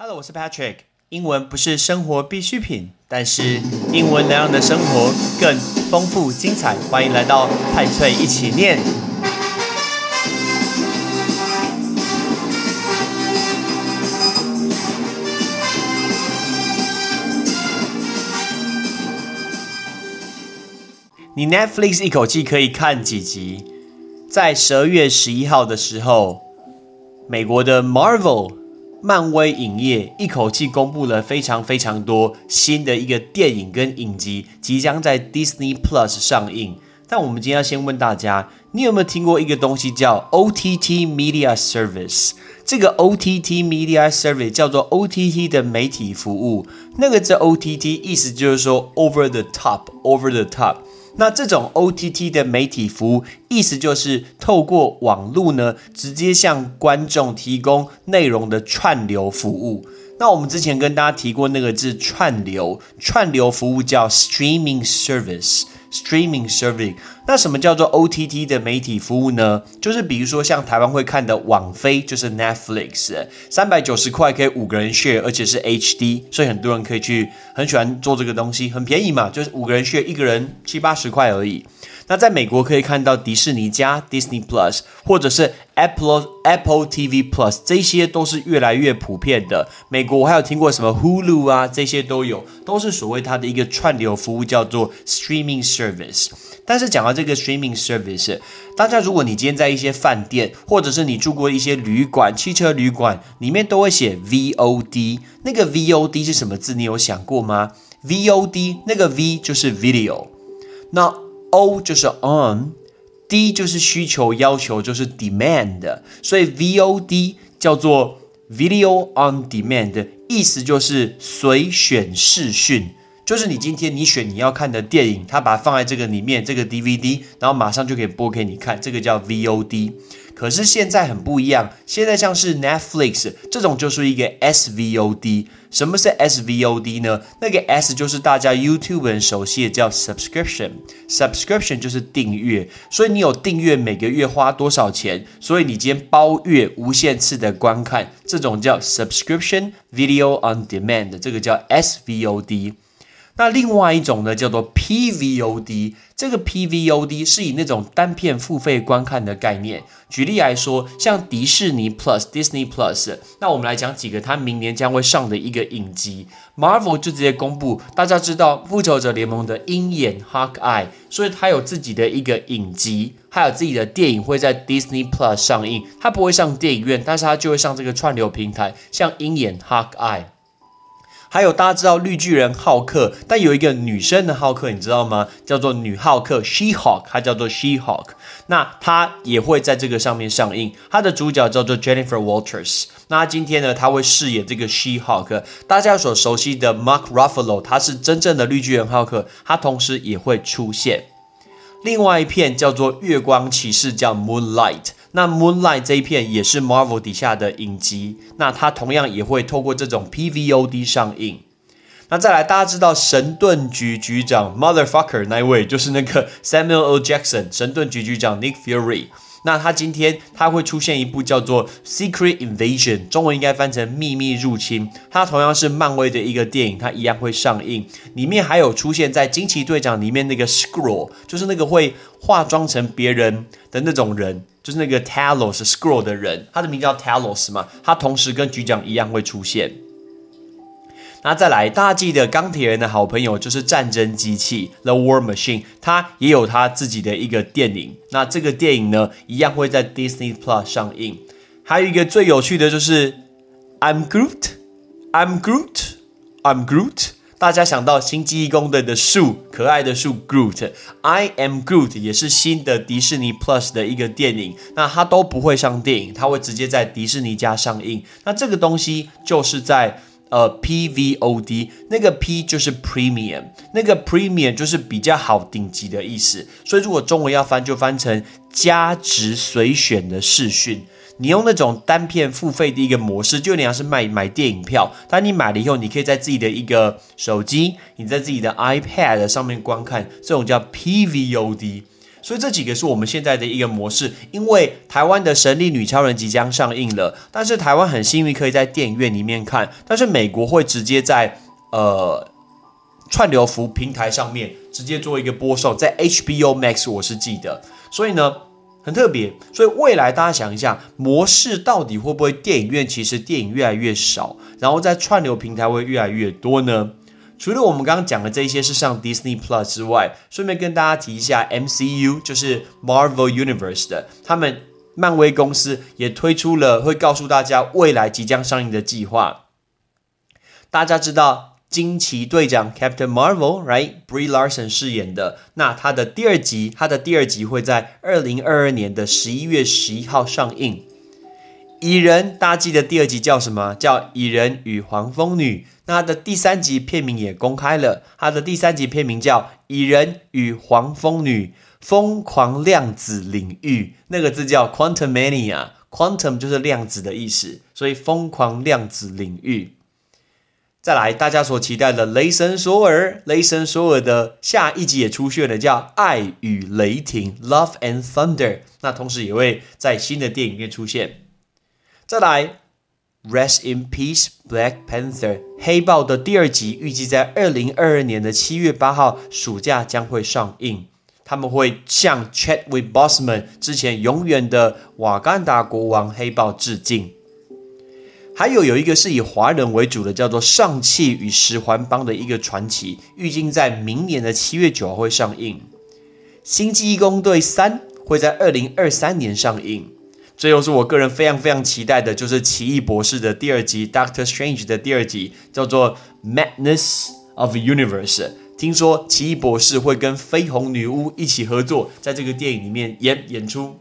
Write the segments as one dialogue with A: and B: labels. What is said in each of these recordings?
A: Hello，我是 Patrick。英文不是生活必需品，但是英文能让你的生活更丰富精彩。欢迎来到派翠一起念。你 Netflix 一口气可以看几集？在十二月十一号的时候，美国的 Marvel 漫威影业一口气公布了非常非常多新的一个电影跟影集，即将在 Disney Plus 上映。但我们今天要先问大家，你有没有听过一个东西叫 OTT Media Service？这个 OTT Media Service 叫做 OTT 的媒体服务。那个这 OTT 意思就是说 Over the Top，Over the Top。那这种 OTT 的媒体服务，意思就是透过网络呢，直接向观众提供内容的串流服务。那我们之前跟大家提过那个字串流，串流服务叫 Streaming Service。Streaming service，那什么叫做 OTT 的媒体服务呢？就是比如说像台湾会看的网飞，就是 Netflix，三百九十块可以五个人 share，而且是 HD，所以很多人可以去很喜欢做这个东西，很便宜嘛，就是五个人 share，一个人七八十块而已。那在美国可以看到迪士尼加 Disney Plus，或者是 Apple Apple TV Plus，这些都是越来越普遍的。美国我还有听过什么 Hulu 啊，这些都有，都是所谓它的一个串流服务，叫做 Streaming Service。但是讲到这个 Streaming Service，大家如果你今天在一些饭店，或者是你住过一些旅馆、汽车旅馆，里面都会写 VOD。那个 VOD 是什么字？你有想过吗？VOD 那个 V 就是 Video，那 O 就是 on，D 就是需求要求，就是 demand，所以 VOD 叫做 Video on Demand，意思就是随选视讯，就是你今天你选你要看的电影，它把它放在这个里面，这个 DVD，然后马上就可以播给你看，这个叫 VOD。可是现在很不一样，现在像是 Netflix 这种就是一个 SVOD。什么是 SVOD 呢？那个 S 就是大家 YouTube 人熟悉的叫 subscription，subscription 就是订阅。所以你有订阅，每个月花多少钱？所以你今天包月无限次的观看，这种叫 subscription video on demand，这个叫 SVOD。那另外一种呢，叫做 PVOD。这个 PVOD 是以那种单片付费观看的概念。举例来说，像迪士尼 Plus、Disney Plus，那我们来讲几个它明年将会上的一个影集。Marvel 就直接公布，大家知道复仇者联盟的鹰眼 Hawkeye，所以它有自己的一个影集，还有自己的电影会在 Disney Plus 上映。它不会上电影院，但是它就会上这个串流平台，像鹰眼 Hawkeye。还有大家知道绿巨人浩克，但有一个女生的浩克，你知道吗？叫做女浩克 She-Hulk，她叫做 She-Hulk。那她也会在这个上面上映。她的主角叫做 Jennifer Walters。那今天呢，她会饰演这个 She-Hulk。大家所熟悉的 Mark Ruffalo，他是真正的绿巨人浩克，他同时也会出现。另外一片叫做月光骑士，叫 Moonlight。那 Moonlight 这一片也是 Marvel 底下的影集，那它同样也会透过这种 PVOD 上映。那再来，大家知道神盾局局长 Motherfucker 那一位，就是那个 Samuel L. Jackson，神盾局局长 Nick Fury。那他今天他会出现一部叫做《Secret Invasion》，中文应该翻成《秘密入侵》。它同样是漫威的一个电影，它一样会上映。里面还有出现在惊奇队长里面那个 Scroll，就是那个会化妆成别人的那种人，就是那个 Talos Scroll 的人，他的名叫 Talos 嘛。他同时跟局长一样会出现。那再来，大 G 的钢铁人的好朋友就是战争机器 The War Machine，他也有他自己的一个电影。那这个电影呢，一样会在 Disney Plus 上映。还有一个最有趣的就是 I'm Groot，I'm Groot，I'm Groot。大家想到新记忆宫的的树，可爱的树 Groot，I am Groot 也是新的迪士尼 Plus 的一个电影。那它都不会上电影，它会直接在迪士尼家上映。那这个东西就是在。呃，PVOD 那个 P 就是 Premium，那个 Premium 就是比较好顶级的意思。所以如果中文要翻，就翻成加值随选的视讯。你用那种单片付费的一个模式，就你要是买买电影票，但你买了以后，你可以在自己的一个手机，你在自己的 iPad 上面观看，这种叫 PVOD。所以这几个是我们现在的一个模式。因为台湾的《神力女超人》即将上映了，但是台湾很幸运可以在电影院里面看，但是美国会直接在呃串流服平台上面直接做一个播送，在 HBO Max 我是记得，所以呢很特别。所以未来大家想一下，模式到底会不会电影院其实电影越来越少，然后在串流平台会越来越多呢？除了我们刚刚讲的这些是上 Disney Plus 之外，顺便跟大家提一下，MCU 就是 Marvel Universe 的，他们漫威公司也推出了会告诉大家未来即将上映的计划。大家知道惊奇队长 Captain Marvel，right？Brie Larson 饰演的，那他的第二集，他的第二集会在二零二二年的十一月十一号上映。蚁人，大家记得第二集叫什么？叫《蚁人与黄蜂女》。那它的第三集片名也公开了，它的第三集片名叫《蚁人与黄蜂女：疯狂量子领域》，那个字叫 Quantum Mania，Quantum 就是量子的意思，所以疯狂量子领域。再来，大家所期待的《雷神索尔》，《雷神索尔》的下一集也出现了，叫《爱与雷霆》（Love and Thunder）。那同时也会在新的电影院出现。再来，Rest in Peace Black Panther，黑豹的第二集预计在二零二二年的七月八号暑假将会上映。他们会向 Chadwick Boseman 之前永远的瓦干达国王黑豹致敬。还有有一个是以华人为主的，叫做《上汽与十环帮》的一个传奇，预计在明年的七月九号会上映。星际义工队三会在二零二三年上映。最后是我个人非常非常期待的，就是《奇异博士》的第二集，《Doctor Strange》的第二集，叫做《Madness of Universe》。听说奇异博士会跟绯红女巫一起合作，在这个电影里面演演出。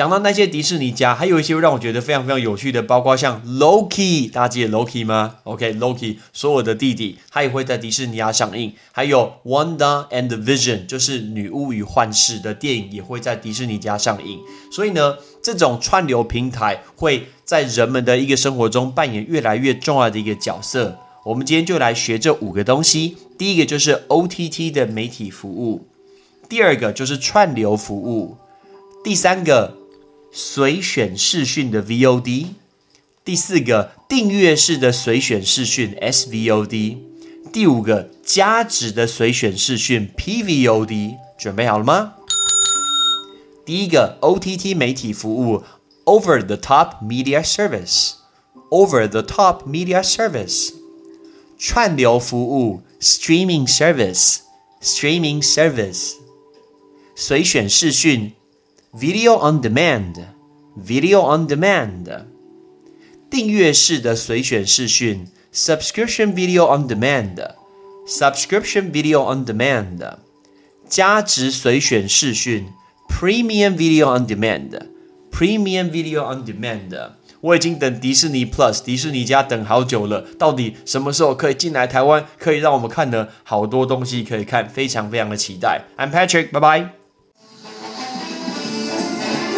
A: 讲到那些迪士尼家，还有一些让我觉得非常非常有趣的，包括像 Loki，大家记得 Loki 吗？OK，Loki 所有的弟弟，他也会在迪士尼家上映。还有 Wanda and Vision，就是女巫与幻视的电影，也会在迪士尼家上映。所以呢，这种串流平台会在人们的一个生活中扮演越来越重要的一个角色。我们今天就来学这五个东西。第一个就是 OTT 的媒体服务，第二个就是串流服务，第三个。随选视讯的 VOD，第四个订阅式的随选视讯 SVOD，第五个加值的随选视讯 PVOD，准备好了吗？第一个 OTT 媒体服务 Over the Top Media Service，Over the Top Media Service，串流服务 Streaming Service，Streaming Service，随选视讯。Video on demand, video on demand，订阅式的随选视讯，subscription video on demand, subscription video on demand，加值随选视讯，premium video on demand, premium video on demand。我已经等迪士尼 Plus 迪士尼家等好久了，到底什么时候可以进来台湾，可以让我们看的好多东西可以看，非常非常的期待。I'm Patrick，拜拜。